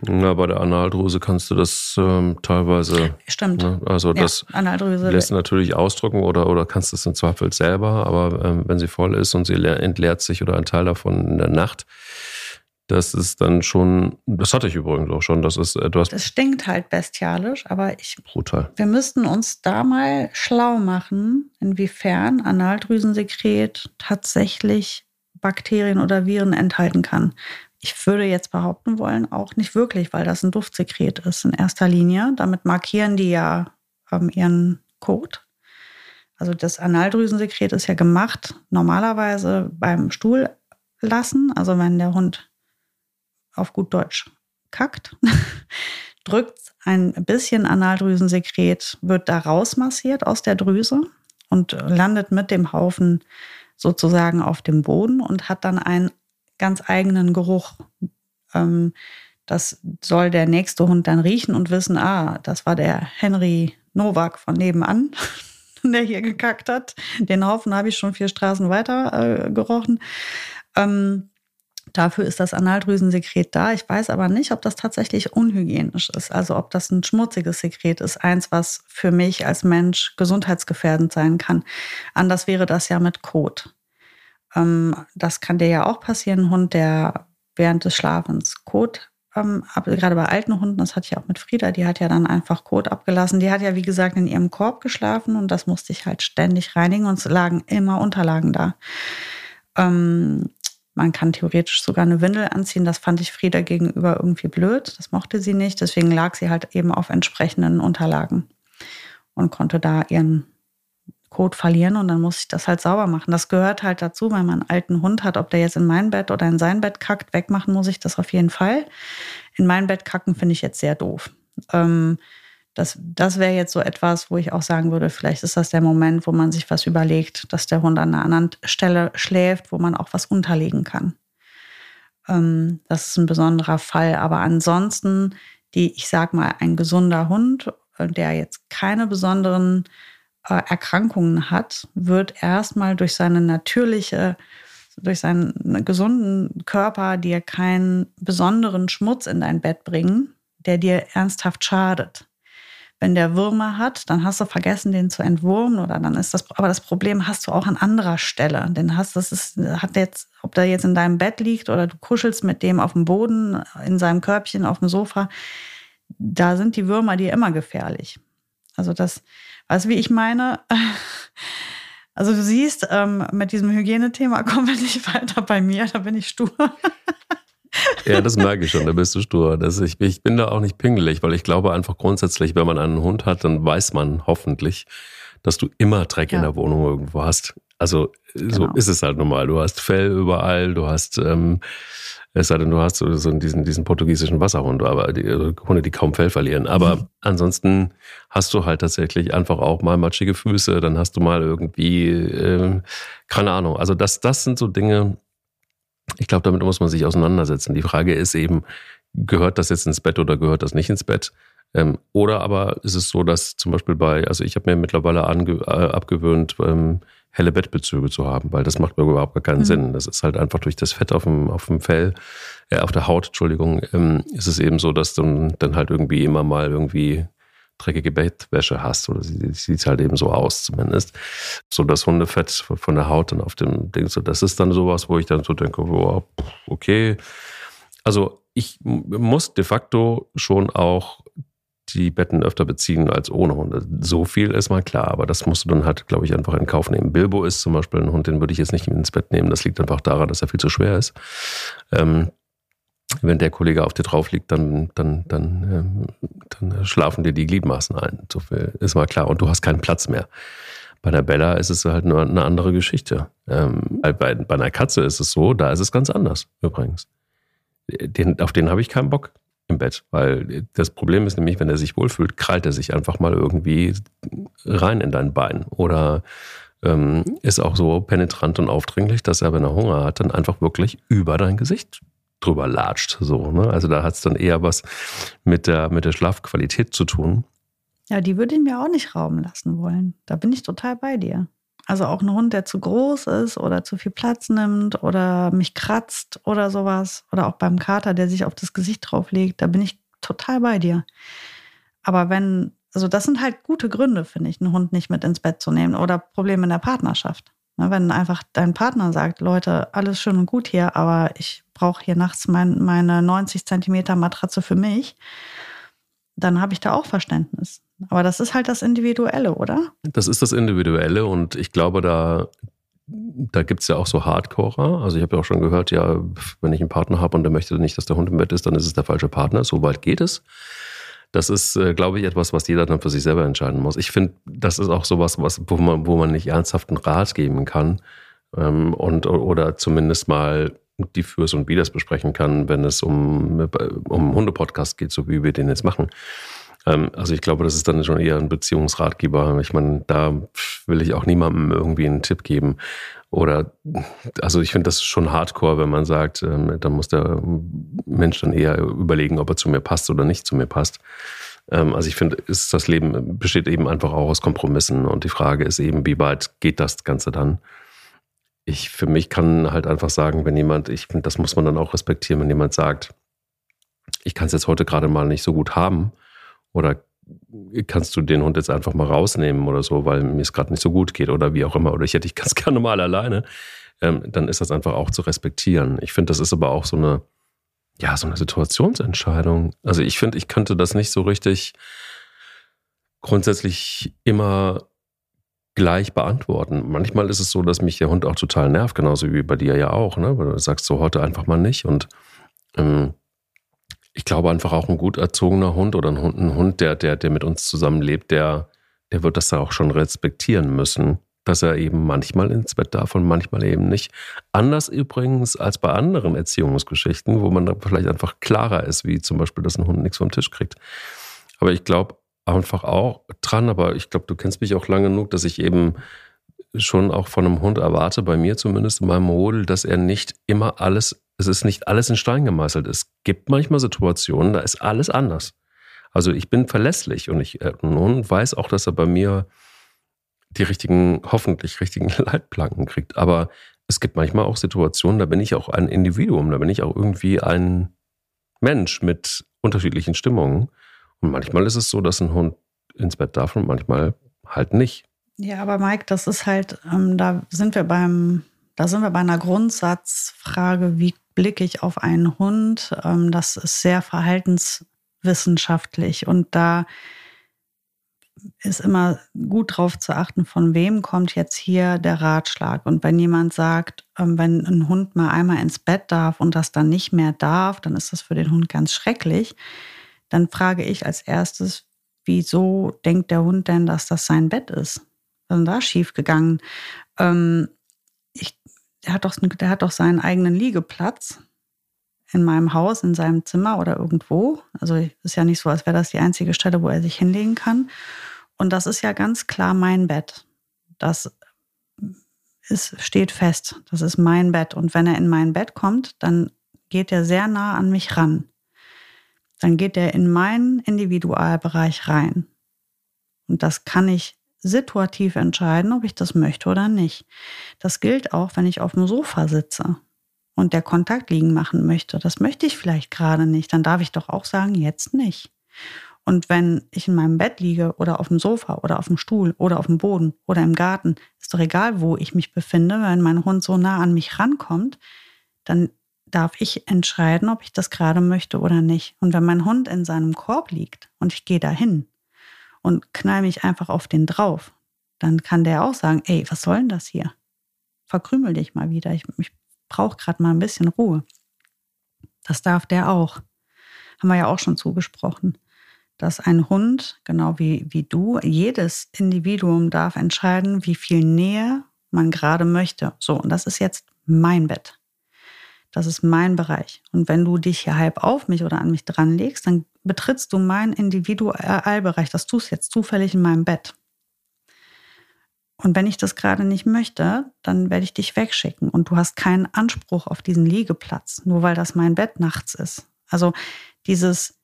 Na, bei der Analdrüse kannst du das ähm, teilweise. Stimmt. Ne? Also das ja, Analdrüse. lässt natürlich ausdrücken oder, oder kannst es im Zweifel selber, aber ähm, wenn sie voll ist und sie entleert sich oder ein Teil davon in der Nacht, das ist dann schon, das hatte ich übrigens auch schon, das ist etwas. Das stinkt halt bestialisch, aber ich. Brutal. Wir müssten uns da mal schlau machen, inwiefern Analdrüsensekret tatsächlich Bakterien oder Viren enthalten kann. Ich würde jetzt behaupten wollen, auch nicht wirklich, weil das ein Duftsekret ist in erster Linie. Damit markieren die ja ähm, ihren Code. Also das Analdrüsensekret ist ja gemacht normalerweise beim Stuhl lassen. Also wenn der Hund auf gut Deutsch kackt, drückt ein bisschen Analdrüsensekret, wird da rausmassiert aus der Drüse und landet mit dem Haufen sozusagen auf dem Boden und hat dann einen ganz eigenen Geruch. Ähm, das soll der nächste Hund dann riechen und wissen, ah, das war der Henry Nowak von nebenan, der hier gekackt hat. Den Haufen habe ich schon vier Straßen weiter äh, gerochen. Ähm, dafür ist das Analdrüsensekret da. Ich weiß aber nicht, ob das tatsächlich unhygienisch ist. Also ob das ein schmutziges Sekret ist. Eins, was für mich als Mensch gesundheitsgefährdend sein kann. Anders wäre das ja mit Kot. Ähm, das kann dir ja auch passieren, ein Hund, der während des Schlafens Kot ähm, gerade bei alten Hunden, das hatte ich auch mit Frieda, die hat ja dann einfach Kot abgelassen. Die hat ja, wie gesagt, in ihrem Korb geschlafen und das musste ich halt ständig reinigen und es lagen immer Unterlagen da. Ähm, man kann theoretisch sogar eine Windel anziehen. Das fand ich Frieda gegenüber irgendwie blöd. Das mochte sie nicht. Deswegen lag sie halt eben auf entsprechenden Unterlagen und konnte da ihren Kot verlieren und dann muss ich das halt sauber machen. Das gehört halt dazu, wenn man einen alten Hund hat, ob der jetzt in mein Bett oder in sein Bett kackt, wegmachen muss ich das auf jeden Fall. In mein Bett kacken finde ich jetzt sehr doof. Ähm, das, das wäre jetzt so etwas, wo ich auch sagen würde, vielleicht ist das der Moment, wo man sich was überlegt, dass der Hund an einer anderen Stelle schläft, wo man auch was unterlegen kann. Ähm, das ist ein besonderer Fall. Aber ansonsten, die, ich sag mal, ein gesunder Hund, äh, der jetzt keine besonderen Erkrankungen hat, wird erstmal durch seine natürliche, durch seinen gesunden Körper dir keinen besonderen Schmutz in dein Bett bringen, der dir ernsthaft schadet. Wenn der Würmer hat, dann hast du vergessen, den zu entwurmen oder dann ist das, aber das Problem hast du auch an anderer Stelle. Den hast, das ist, hat jetzt, ob der jetzt in deinem Bett liegt oder du kuschelst mit dem auf dem Boden, in seinem Körbchen, auf dem Sofa, da sind die Würmer dir immer gefährlich. Also das, Weißt du, wie ich meine? Also du siehst, ähm, mit diesem Hygienethema kommen wir nicht weiter bei mir, da bin ich stur. Ja, das merke ich schon, da bist du stur. Das, ich, ich bin da auch nicht pingelig, weil ich glaube einfach grundsätzlich, wenn man einen Hund hat, dann weiß man hoffentlich, dass du immer Dreck ja. in der Wohnung irgendwo hast. Also genau. so ist es halt normal. Du hast Fell überall, du hast ähm, es sei denn, du hast so, diesen, diesen portugiesischen Wasserhund, aber die also Hunde, die kaum Fell verlieren. Aber mhm. ansonsten hast du halt tatsächlich einfach auch mal matschige Füße, dann hast du mal irgendwie, äh, keine Ahnung. Also das, das sind so Dinge, ich glaube, damit muss man sich auseinandersetzen. Die Frage ist eben, gehört das jetzt ins Bett oder gehört das nicht ins Bett? Ähm, oder aber ist es so, dass zum Beispiel bei, also ich habe mir mittlerweile ange, äh, abgewöhnt, ähm, helle Bettbezüge zu haben, weil das macht mir überhaupt gar keinen mhm. Sinn. Das ist halt einfach durch das Fett auf dem, auf dem Fell, äh, auf der Haut, Entschuldigung, ähm, ist es eben so, dass du dann halt irgendwie immer mal irgendwie dreckige Bettwäsche hast oder sie sieht halt eben so aus zumindest. So das Hundefett von der Haut dann auf dem Ding, so das ist dann sowas, wo ich dann so denke, wow, okay. Also ich muss de facto schon auch die Betten öfter beziehen als ohne Hunde. So viel ist mal klar, aber das musst du dann halt, glaube ich, einfach in Kauf nehmen. Bilbo ist zum Beispiel ein Hund, den würde ich jetzt nicht ins Bett nehmen. Das liegt einfach daran, dass er viel zu schwer ist. Ähm, wenn der Kollege auf dir drauf liegt, dann, dann, dann, ähm, dann schlafen dir die Gliedmaßen ein. So viel ist mal klar. Und du hast keinen Platz mehr. Bei der Bella ist es halt nur eine andere Geschichte. Ähm, bei, bei einer Katze ist es so, da ist es ganz anders übrigens. Den, auf den habe ich keinen Bock im Bett, weil das Problem ist nämlich, wenn er sich wohlfühlt, krallt er sich einfach mal irgendwie rein in dein Bein oder ähm, ist auch so penetrant und aufdringlich, dass er, wenn er Hunger hat, dann einfach wirklich über dein Gesicht drüber latscht. So, ne? Also da hat es dann eher was mit der, mit der Schlafqualität zu tun. Ja, die würde ich mir auch nicht rauben lassen wollen. Da bin ich total bei dir. Also auch ein Hund, der zu groß ist oder zu viel Platz nimmt oder mich kratzt oder sowas. Oder auch beim Kater, der sich auf das Gesicht drauflegt, da bin ich total bei dir. Aber wenn, also das sind halt gute Gründe, finde ich, einen Hund nicht mit ins Bett zu nehmen oder Probleme in der Partnerschaft. Ne, wenn einfach dein Partner sagt, Leute, alles schön und gut hier, aber ich brauche hier nachts mein, meine 90 Zentimeter Matratze für mich, dann habe ich da auch Verständnis. Aber das ist halt das Individuelle, oder? Das ist das Individuelle und ich glaube, da, da gibt es ja auch so Hardcorer. Also ich habe ja auch schon gehört, ja, wenn ich einen Partner habe und der möchte nicht, dass der Hund im Bett ist, dann ist es der falsche Partner. So weit geht es. Das ist, äh, glaube ich, etwas, was jeder dann für sich selber entscheiden muss. Ich finde, das ist auch sowas, was, wo, man, wo man nicht ernsthaften Rat geben kann ähm, und, oder zumindest mal die Fürs und Widers besprechen kann, wenn es um, um Hundepodcast geht, so wie wir den jetzt machen. Ähm, also ich glaube, das ist dann schon eher ein Beziehungsratgeber. Ich meine, da will ich auch niemandem irgendwie einen Tipp geben. Oder, also ich finde das schon hardcore, wenn man sagt, ähm, da muss der Mensch dann eher überlegen, ob er zu mir passt oder nicht zu mir passt. Ähm, also ich finde, das Leben besteht eben einfach auch aus Kompromissen und die Frage ist eben, wie weit geht das Ganze dann? Ich für mich kann halt einfach sagen, wenn jemand, ich finde, das muss man dann auch respektieren, wenn jemand sagt, ich kann es jetzt heute gerade mal nicht so gut haben oder kannst du den Hund jetzt einfach mal rausnehmen oder so, weil mir es gerade nicht so gut geht oder wie auch immer, oder ich hätte dich ganz gerne mal alleine, ähm, dann ist das einfach auch zu respektieren. Ich finde, das ist aber auch so eine, ja, so eine Situationsentscheidung. Also ich finde, ich könnte das nicht so richtig grundsätzlich immer gleich beantworten. Manchmal ist es so, dass mich der Hund auch total nervt, genauso wie bei dir ja auch, ne? Weil du sagst so heute einfach mal nicht und ähm, ich glaube einfach auch ein gut erzogener Hund oder ein Hund, ein Hund der, der, der mit uns zusammenlebt, der, der wird das da auch schon respektieren müssen, dass er eben manchmal ins Bett darf und manchmal eben nicht. Anders übrigens als bei anderen Erziehungsgeschichten, wo man da vielleicht einfach klarer ist, wie zum Beispiel, dass ein Hund nichts vom Tisch kriegt. Aber ich glaube einfach auch dran, aber ich glaube, du kennst mich auch lange genug, dass ich eben schon auch von einem Hund erwarte, bei mir zumindest in meinem Rudel, dass er nicht immer alles es ist nicht alles in Stein gemeißelt. Es gibt manchmal Situationen, da ist alles anders. Also ich bin verlässlich und ich äh, und weiß auch, dass er bei mir die richtigen, hoffentlich richtigen Leitplanken kriegt. Aber es gibt manchmal auch Situationen, da bin ich auch ein Individuum, da bin ich auch irgendwie ein Mensch mit unterschiedlichen Stimmungen. Und manchmal ist es so, dass ein Hund ins Bett darf und manchmal halt nicht. Ja, aber Mike, das ist halt, ähm, da sind wir beim, da sind wir bei einer Grundsatzfrage, wie blicke ich auf einen Hund. Ähm, das ist sehr verhaltenswissenschaftlich und da ist immer gut drauf zu achten, von wem kommt jetzt hier der Ratschlag. Und wenn jemand sagt, ähm, wenn ein Hund mal einmal ins Bett darf und das dann nicht mehr darf, dann ist das für den Hund ganz schrecklich. Dann frage ich als erstes, wieso denkt der Hund denn, dass das sein Bett ist? Was ist denn da schiefgegangen? Ähm, der hat doch, der hat doch seinen eigenen Liegeplatz in meinem Haus, in seinem Zimmer oder irgendwo. Also ist ja nicht so, als wäre das die einzige Stelle, wo er sich hinlegen kann. Und das ist ja ganz klar mein Bett. Das ist, steht fest. Das ist mein Bett. Und wenn er in mein Bett kommt, dann geht er sehr nah an mich ran. Dann geht er in meinen Individualbereich rein. Und das kann ich situativ entscheiden, ob ich das möchte oder nicht. Das gilt auch, wenn ich auf dem Sofa sitze und der Kontakt liegen machen möchte. Das möchte ich vielleicht gerade nicht. Dann darf ich doch auch sagen, jetzt nicht. Und wenn ich in meinem Bett liege oder auf dem Sofa oder auf dem Stuhl oder auf dem Boden oder im Garten, ist doch egal, wo ich mich befinde, wenn mein Hund so nah an mich rankommt, dann darf ich entscheiden, ob ich das gerade möchte oder nicht. Und wenn mein Hund in seinem Korb liegt und ich gehe dahin, und knall mich einfach auf den drauf, dann kann der auch sagen, ey, was soll denn das hier? Verkrümel dich mal wieder. Ich, ich brauche gerade mal ein bisschen Ruhe. Das darf der auch. Haben wir ja auch schon zugesprochen. Dass ein Hund, genau wie, wie du, jedes Individuum darf entscheiden, wie viel Nähe man gerade möchte. So, und das ist jetzt mein Bett. Das ist mein Bereich. Und wenn du dich hier halb auf mich oder an mich dran legst, dann betrittst du meinen Individualbereich. Das tust jetzt zufällig in meinem Bett. Und wenn ich das gerade nicht möchte, dann werde ich dich wegschicken. Und du hast keinen Anspruch auf diesen Liegeplatz, nur weil das mein Bett nachts ist. Also dieses,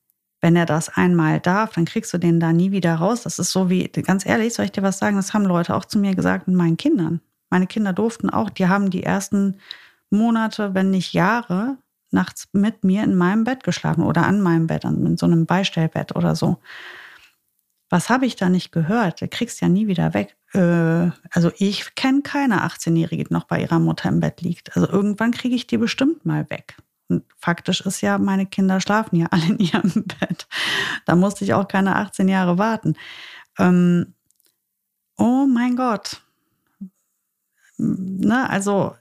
wenn er das einmal darf, dann kriegst du den da nie wieder raus. Das ist so wie, ganz ehrlich, soll ich dir was sagen? Das haben Leute auch zu mir gesagt mit meinen Kindern. Meine Kinder durften auch, die haben die ersten Monate, wenn nicht Jahre, nachts mit mir in meinem Bett geschlafen oder an meinem Bett, in so einem Beistellbett oder so. Was habe ich da nicht gehört? Du kriegst ja nie wieder weg. Äh, also ich kenne keine 18-Jährige, die noch bei ihrer Mutter im Bett liegt. Also irgendwann kriege ich die bestimmt mal weg. Und faktisch ist ja, meine Kinder schlafen ja alle in ihrem Bett. Da musste ich auch keine 18 Jahre warten. Ähm, oh mein Gott. Ne, also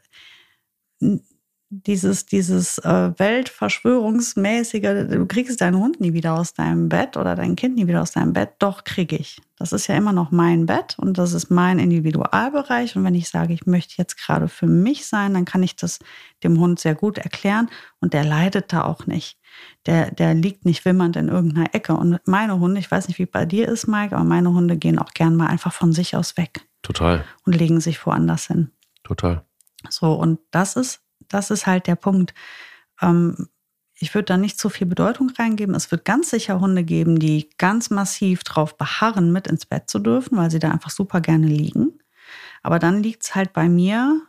dieses, dieses äh, Weltverschwörungsmäßige, du kriegst deinen Hund nie wieder aus deinem Bett oder dein Kind nie wieder aus deinem Bett, doch kriege ich. Das ist ja immer noch mein Bett und das ist mein Individualbereich. Und wenn ich sage, ich möchte jetzt gerade für mich sein, dann kann ich das dem Hund sehr gut erklären und der leidet da auch nicht. Der, der liegt nicht wimmernd in irgendeiner Ecke. Und meine Hunde, ich weiß nicht, wie bei dir ist, Mike, aber meine Hunde gehen auch gern mal einfach von sich aus weg. Total. Und legen sich woanders hin. Total. So, und das ist das ist halt der Punkt. Ähm, ich würde da nicht zu viel Bedeutung reingeben. Es wird ganz sicher Hunde geben, die ganz massiv darauf beharren, mit ins Bett zu dürfen, weil sie da einfach super gerne liegen. Aber dann liegt es halt bei mir,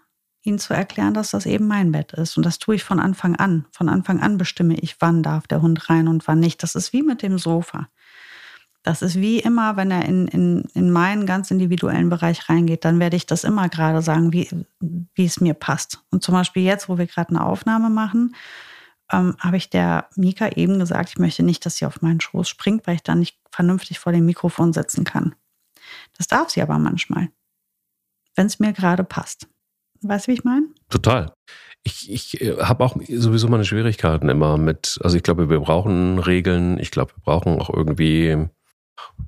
ihnen zu erklären, dass das eben mein Bett ist. Und das tue ich von Anfang an. Von Anfang an bestimme ich, wann darf der Hund rein und wann nicht. Das ist wie mit dem Sofa. Das ist wie immer, wenn er in, in, in meinen ganz individuellen Bereich reingeht, dann werde ich das immer gerade sagen, wie, wie es mir passt. Und zum Beispiel jetzt, wo wir gerade eine Aufnahme machen, ähm, habe ich der Mika eben gesagt, ich möchte nicht, dass sie auf meinen Schoß springt, weil ich dann nicht vernünftig vor dem Mikrofon sitzen kann. Das darf sie aber manchmal, wenn es mir gerade passt. Weißt du, wie ich meine? Total. Ich, ich äh, habe auch sowieso meine Schwierigkeiten immer mit, also ich glaube, wir brauchen Regeln, ich glaube, wir brauchen auch irgendwie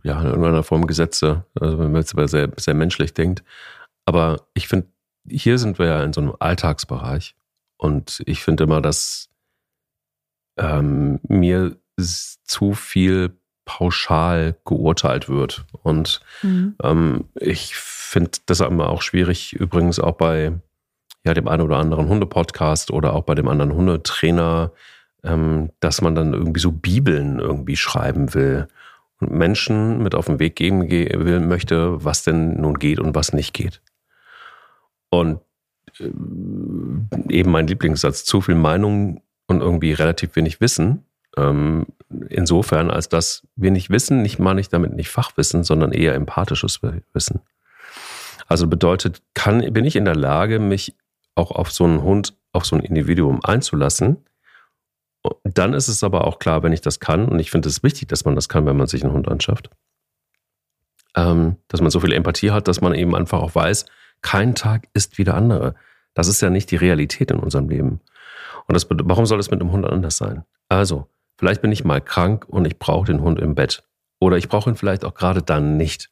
ja, in irgendeiner Form Gesetze, also wenn man jetzt aber sehr, sehr menschlich denkt. Aber ich finde, hier sind wir ja in so einem Alltagsbereich. Und ich finde immer, dass ähm, mir zu viel pauschal geurteilt wird. Und mhm. ähm, ich finde das immer auch schwierig, übrigens auch bei ja, dem einen oder anderen Hundepodcast oder auch bei dem anderen Hundetrainer, ähm, dass man dann irgendwie so Bibeln irgendwie schreiben will Menschen mit auf den Weg geben will, möchte, was denn nun geht und was nicht geht. Und äh, eben mein Lieblingssatz, zu viel Meinung und irgendwie relativ wenig Wissen. Ähm, insofern, als dass wenig Wissen, nicht meine ich damit nicht Fachwissen, sondern eher empathisches Wissen. Also bedeutet, kann, bin ich in der Lage, mich auch auf so einen Hund, auf so ein Individuum einzulassen, dann ist es aber auch klar, wenn ich das kann, und ich finde es wichtig, dass man das kann, wenn man sich einen Hund anschafft, ähm, dass man so viel Empathie hat, dass man eben einfach auch weiß, kein Tag ist wie der andere. Das ist ja nicht die Realität in unserem Leben. Und das, warum soll es mit einem Hund anders sein? Also, vielleicht bin ich mal krank und ich brauche den Hund im Bett. Oder ich brauche ihn vielleicht auch gerade dann nicht.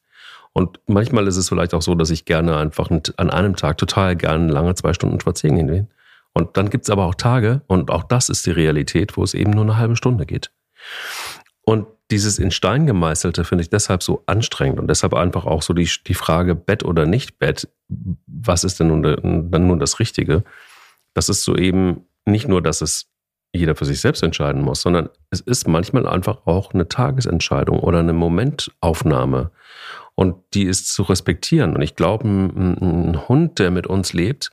Und manchmal ist es vielleicht auch so, dass ich gerne einfach an einem Tag total gerne lange zwei Stunden spazieren gehen will. Und dann gibt es aber auch Tage, und auch das ist die Realität, wo es eben nur eine halbe Stunde geht. Und dieses in Stein gemeißelte finde ich deshalb so anstrengend und deshalb einfach auch so die, die Frage Bett oder nicht Bett, was ist denn nun, dann nun das Richtige? Das ist so eben nicht nur, dass es jeder für sich selbst entscheiden muss, sondern es ist manchmal einfach auch eine Tagesentscheidung oder eine Momentaufnahme. Und die ist zu respektieren. Und ich glaube, ein, ein Hund, der mit uns lebt,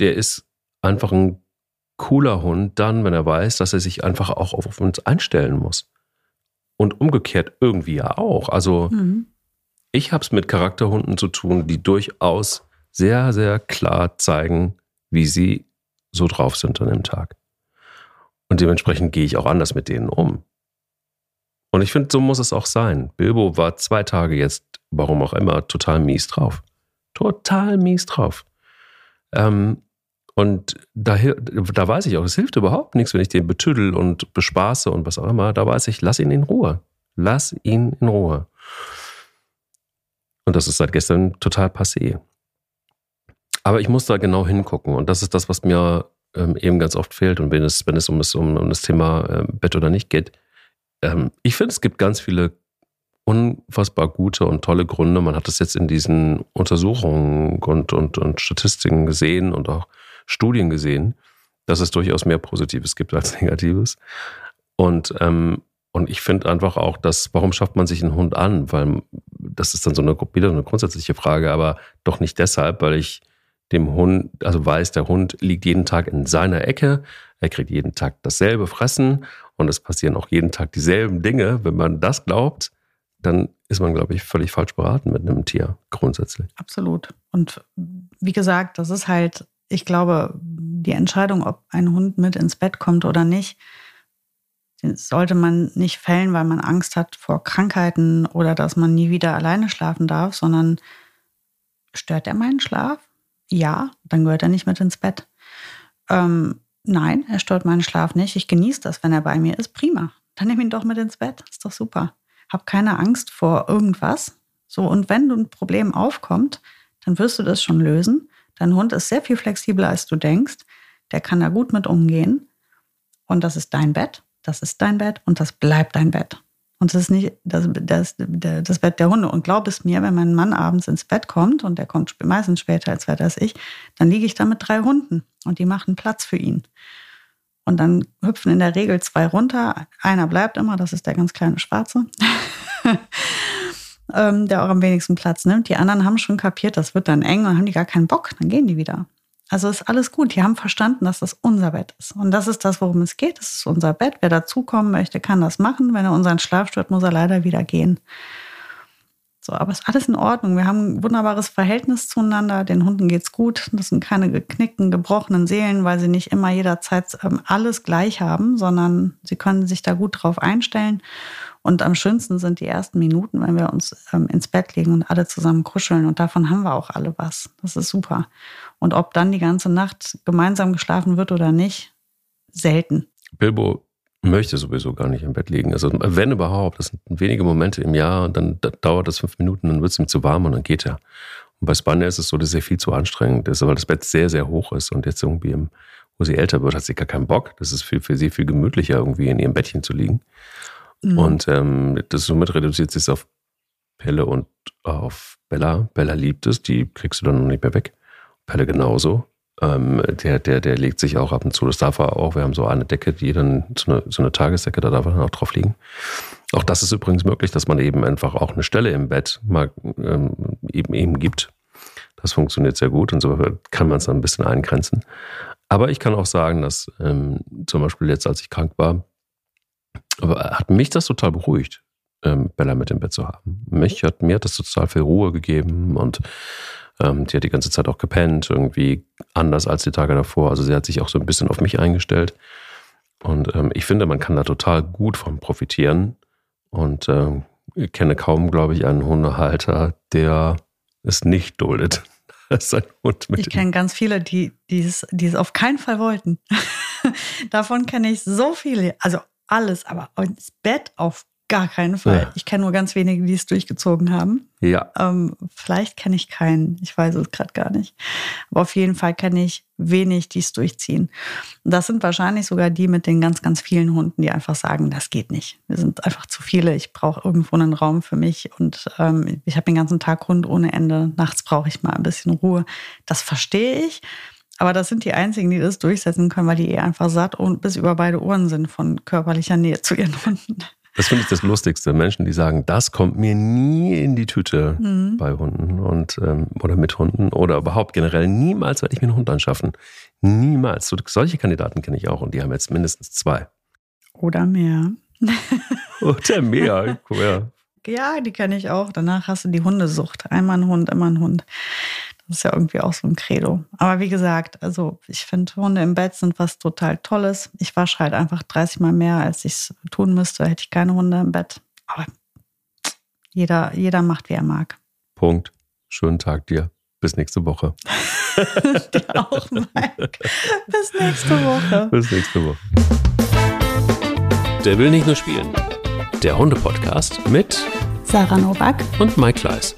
der ist einfach ein cooler Hund dann, wenn er weiß, dass er sich einfach auch auf uns einstellen muss. Und umgekehrt irgendwie ja auch. Also mhm. ich habe es mit Charakterhunden zu tun, die durchaus sehr, sehr klar zeigen, wie sie so drauf sind an dem Tag. Und dementsprechend gehe ich auch anders mit denen um. Und ich finde, so muss es auch sein. Bilbo war zwei Tage jetzt, warum auch immer, total mies drauf. Total mies drauf. Ähm, Und da, da weiß ich auch, es hilft überhaupt nichts, wenn ich den betüdel und bespaße und was auch immer. Da weiß ich, lass ihn in Ruhe. Lass ihn in Ruhe. Und das ist seit gestern total passé. Aber ich muss da genau hingucken. Und das ist das, was mir ähm, eben ganz oft fehlt. Und wenn es, wenn es um das, um, um das Thema äh, Bett oder nicht geht, ähm, ich finde, es gibt ganz viele unfassbar gute und tolle Gründe. Man hat das jetzt in diesen Untersuchungen und, und, und Statistiken gesehen und auch Studien gesehen, dass es durchaus mehr Positives gibt als Negatives. Und, ähm, und ich finde einfach auch, dass, warum schafft man sich einen Hund an? Weil das ist dann so eine, wieder eine grundsätzliche Frage, aber doch nicht deshalb, weil ich dem Hund, also weiß, der Hund liegt jeden Tag in seiner Ecke, er kriegt jeden Tag dasselbe Fressen und es passieren auch jeden Tag dieselben Dinge. Wenn man das glaubt, dann ist man, glaube ich, völlig falsch beraten mit einem Tier, grundsätzlich. Absolut. Und wie gesagt, das ist halt, ich glaube, die Entscheidung, ob ein Hund mit ins Bett kommt oder nicht, sollte man nicht fällen, weil man Angst hat vor Krankheiten oder dass man nie wieder alleine schlafen darf, sondern stört er meinen Schlaf? Ja, dann gehört er nicht mit ins Bett. Ähm, nein, er stört meinen Schlaf nicht. Ich genieße das, wenn er bei mir ist. Prima. Dann nehme ihn doch mit ins Bett. Ist doch super. Hab keine Angst vor irgendwas. So, und wenn ein Problem aufkommt, dann wirst du das schon lösen. Dein Hund ist sehr viel flexibler, als du denkst. Der kann da gut mit umgehen. Und das ist dein Bett. Das ist dein Bett und das bleibt dein Bett. Und das ist nicht das, das, das Bett der Hunde. Und glaub es mir, wenn mein Mann abends ins Bett kommt, und der kommt meistens später als wer das ich, dann liege ich da mit drei Hunden und die machen Platz für ihn. Und dann hüpfen in der Regel zwei runter. Einer bleibt immer, das ist der ganz kleine Schwarze, ähm, der auch am wenigsten Platz nimmt. Die anderen haben schon kapiert, das wird dann eng und haben die gar keinen Bock, dann gehen die wieder. Also ist alles gut. Die haben verstanden, dass das unser Bett ist. Und das ist das, worum es geht. Das ist unser Bett. Wer dazukommen möchte, kann das machen. Wenn er unseren Schlaf stört, muss er leider wieder gehen. So, aber ist alles in Ordnung. Wir haben ein wunderbares Verhältnis zueinander. Den Hunden geht's gut. Das sind keine geknickten, gebrochenen Seelen, weil sie nicht immer jederzeit ähm, alles gleich haben, sondern sie können sich da gut drauf einstellen. Und am schönsten sind die ersten Minuten, wenn wir uns ähm, ins Bett legen und alle zusammen kuscheln. Und davon haben wir auch alle was. Das ist super. Und ob dann die ganze Nacht gemeinsam geschlafen wird oder nicht, selten. Bilbo möchte sowieso gar nicht im Bett liegen. Also wenn überhaupt, das sind wenige Momente im Jahr und dann dauert das fünf Minuten, dann wird es ihm zu warm und dann geht er. Und bei Spanier ist es so, dass er viel zu anstrengend ist, weil das Bett sehr, sehr hoch ist und jetzt irgendwie, im, wo sie älter wird, hat sie gar keinen Bock. Das ist für, für sie viel gemütlicher, irgendwie in ihrem Bettchen zu liegen. Mhm. Und ähm, das somit reduziert sich es auf Pelle und auf Bella. Bella liebt es, die kriegst du dann noch nicht mehr weg. Pelle genauso. Ähm, der, der, der legt sich auch ab und zu, das darf er auch. Wir haben so eine Decke, die dann, so eine, so eine Tagesdecke, da darf er dann auch drauf liegen. Auch das ist übrigens möglich, dass man eben einfach auch eine Stelle im Bett mal ähm, eben eben gibt. Das funktioniert sehr gut und so kann man es dann ein bisschen eingrenzen. Aber ich kann auch sagen, dass ähm, zum Beispiel jetzt, als ich krank war, hat mich das total beruhigt, ähm, Bella mit im Bett zu haben. Mich hat, mir hat das total viel Ruhe gegeben und ähm, die hat die ganze Zeit auch gepennt, irgendwie anders als die Tage davor. Also sie hat sich auch so ein bisschen auf mich eingestellt. Und ähm, ich finde, man kann da total gut von profitieren. Und äh, ich kenne kaum, glaube ich, einen Hundehalter, der es nicht duldet. Sein Hund mit ich kenne ganz viele, die, die, es, die es auf keinen Fall wollten. Davon kenne ich so viele. Also alles, aber ins Bett auf gar keinen Fall. Ja. Ich kenne nur ganz wenige, die es durchgezogen haben. Ja. Ähm, vielleicht kenne ich keinen, ich weiß es gerade gar nicht. Aber auf jeden Fall kenne ich wenig, die es durchziehen. Und das sind wahrscheinlich sogar die mit den ganz, ganz vielen Hunden, die einfach sagen, das geht nicht. Wir sind einfach zu viele. Ich brauche irgendwo einen Raum für mich und ähm, ich habe den ganzen Tag Hund ohne Ende. Nachts brauche ich mal ein bisschen Ruhe. Das verstehe ich. Aber das sind die einzigen, die das durchsetzen können, weil die eh einfach satt und bis über beide Ohren sind von körperlicher Nähe zu ihren Hunden. Das finde ich das Lustigste. Menschen, die sagen, das kommt mir nie in die Tüte mhm. bei Hunden und ähm, oder mit Hunden oder überhaupt generell. Niemals werde ich mir einen Hund anschaffen. Niemals. So, solche Kandidaten kenne ich auch und die haben jetzt mindestens zwei. Oder mehr. Oder mehr. ja. ja, die kenne ich auch. Danach hast du die Hundesucht. Einmal ein Hund, immer ein Hund. Das ist ja irgendwie auch so ein Credo. Aber wie gesagt, also ich finde, Hunde im Bett sind was total Tolles. Ich wasche halt einfach 30 Mal mehr, als ich es tun müsste, hätte ich keine Hunde im Bett. Aber jeder, jeder macht, wie er mag. Punkt. Schönen Tag dir. Bis nächste Woche. Dir auch, Mike. Bis nächste Woche. Bis nächste Woche. Der will nicht nur spielen. Der Hunde-Podcast mit Sarah Novak und Mike Kleiss.